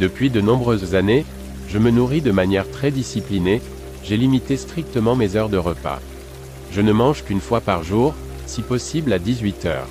Depuis de nombreuses années, je me nourris de manière très disciplinée, j'ai limité strictement mes heures de repas. Je ne mange qu'une fois par jour, si possible à 18 heures.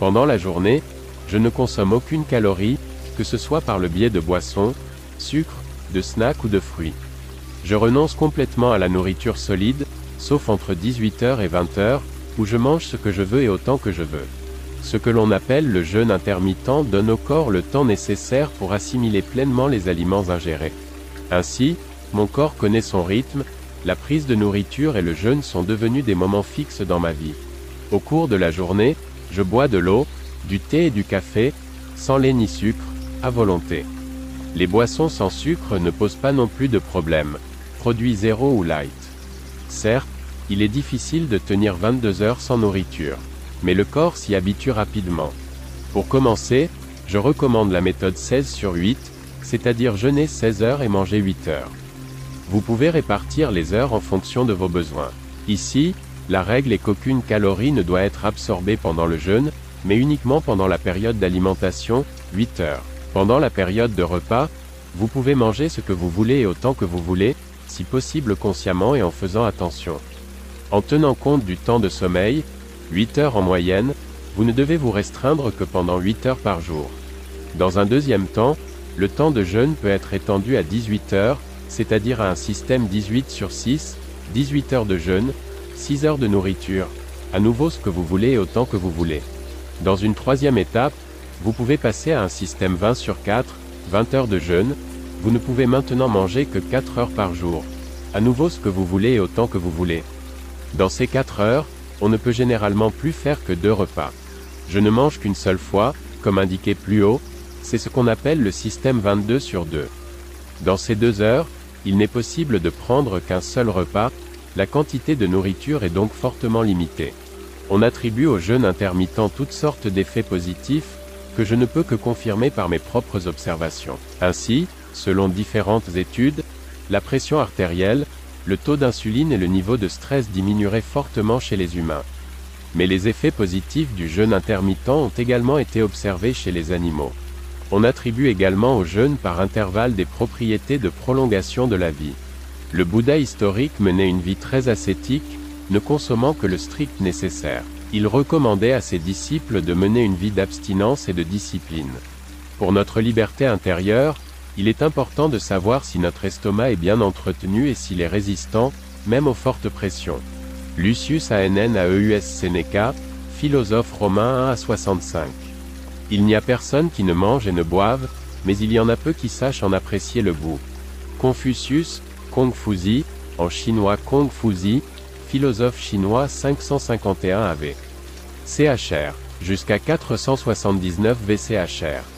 Pendant la journée, je ne consomme aucune calorie, que ce soit par le biais de boissons, sucre, de snacks ou de fruits. Je renonce complètement à la nourriture solide, sauf entre 18h et 20h, où je mange ce que je veux et autant que je veux. Ce que l'on appelle le jeûne intermittent donne au corps le temps nécessaire pour assimiler pleinement les aliments ingérés. Ainsi, mon corps connaît son rythme, la prise de nourriture et le jeûne sont devenus des moments fixes dans ma vie. Au cours de la journée, je bois de l'eau, du thé et du café, sans lait ni sucre, à volonté. Les boissons sans sucre ne posent pas non plus de problème, produits zéro ou light. Certes, il est difficile de tenir 22 heures sans nourriture, mais le corps s'y habitue rapidement. Pour commencer, je recommande la méthode 16 sur 8, c'est-à-dire jeûner 16 heures et manger 8 heures. Vous pouvez répartir les heures en fonction de vos besoins. Ici, la règle est qu'aucune calorie ne doit être absorbée pendant le jeûne, mais uniquement pendant la période d'alimentation, 8 heures. Pendant la période de repas, vous pouvez manger ce que vous voulez et autant que vous voulez, si possible consciemment et en faisant attention. En tenant compte du temps de sommeil, 8 heures en moyenne, vous ne devez vous restreindre que pendant 8 heures par jour. Dans un deuxième temps, le temps de jeûne peut être étendu à 18 heures, c'est-à-dire à un système 18 sur 6, 18 heures de jeûne, 6 heures de nourriture, à nouveau ce que vous voulez et autant que vous voulez. Dans une troisième étape, vous pouvez passer à un système 20 sur 4, 20 heures de jeûne, vous ne pouvez maintenant manger que 4 heures par jour. À nouveau ce que vous voulez et autant que vous voulez. Dans ces 4 heures, on ne peut généralement plus faire que deux repas. Je ne mange qu'une seule fois, comme indiqué plus haut, c'est ce qu'on appelle le système 22 sur 2. Dans ces deux heures, il n'est possible de prendre qu'un seul repas, la quantité de nourriture est donc fortement limitée. On attribue au jeûne intermittent toutes sortes d'effets positifs, que je ne peux que confirmer par mes propres observations. Ainsi, selon différentes études, la pression artérielle, le taux d'insuline et le niveau de stress diminueraient fortement chez les humains. Mais les effets positifs du jeûne intermittent ont également été observés chez les animaux. On attribue également au jeûne par intervalle des propriétés de prolongation de la vie. Le Bouddha historique menait une vie très ascétique, ne consommant que le strict nécessaire. Il recommandait à ses disciples de mener une vie d'abstinence et de discipline. Pour notre liberté intérieure, il est important de savoir si notre estomac est bien entretenu et s'il est résistant, même aux fortes pressions. Lucius ANN AEUS Seneca, philosophe romain 1 à 65. Il n'y a personne qui ne mange et ne boive, mais il y en a peu qui sachent en apprécier le goût. Confucius, Kongfuzi, en chinois Kongfuzi, philosophe chinois 551 AV. CHR, jusqu'à 479 VCHR.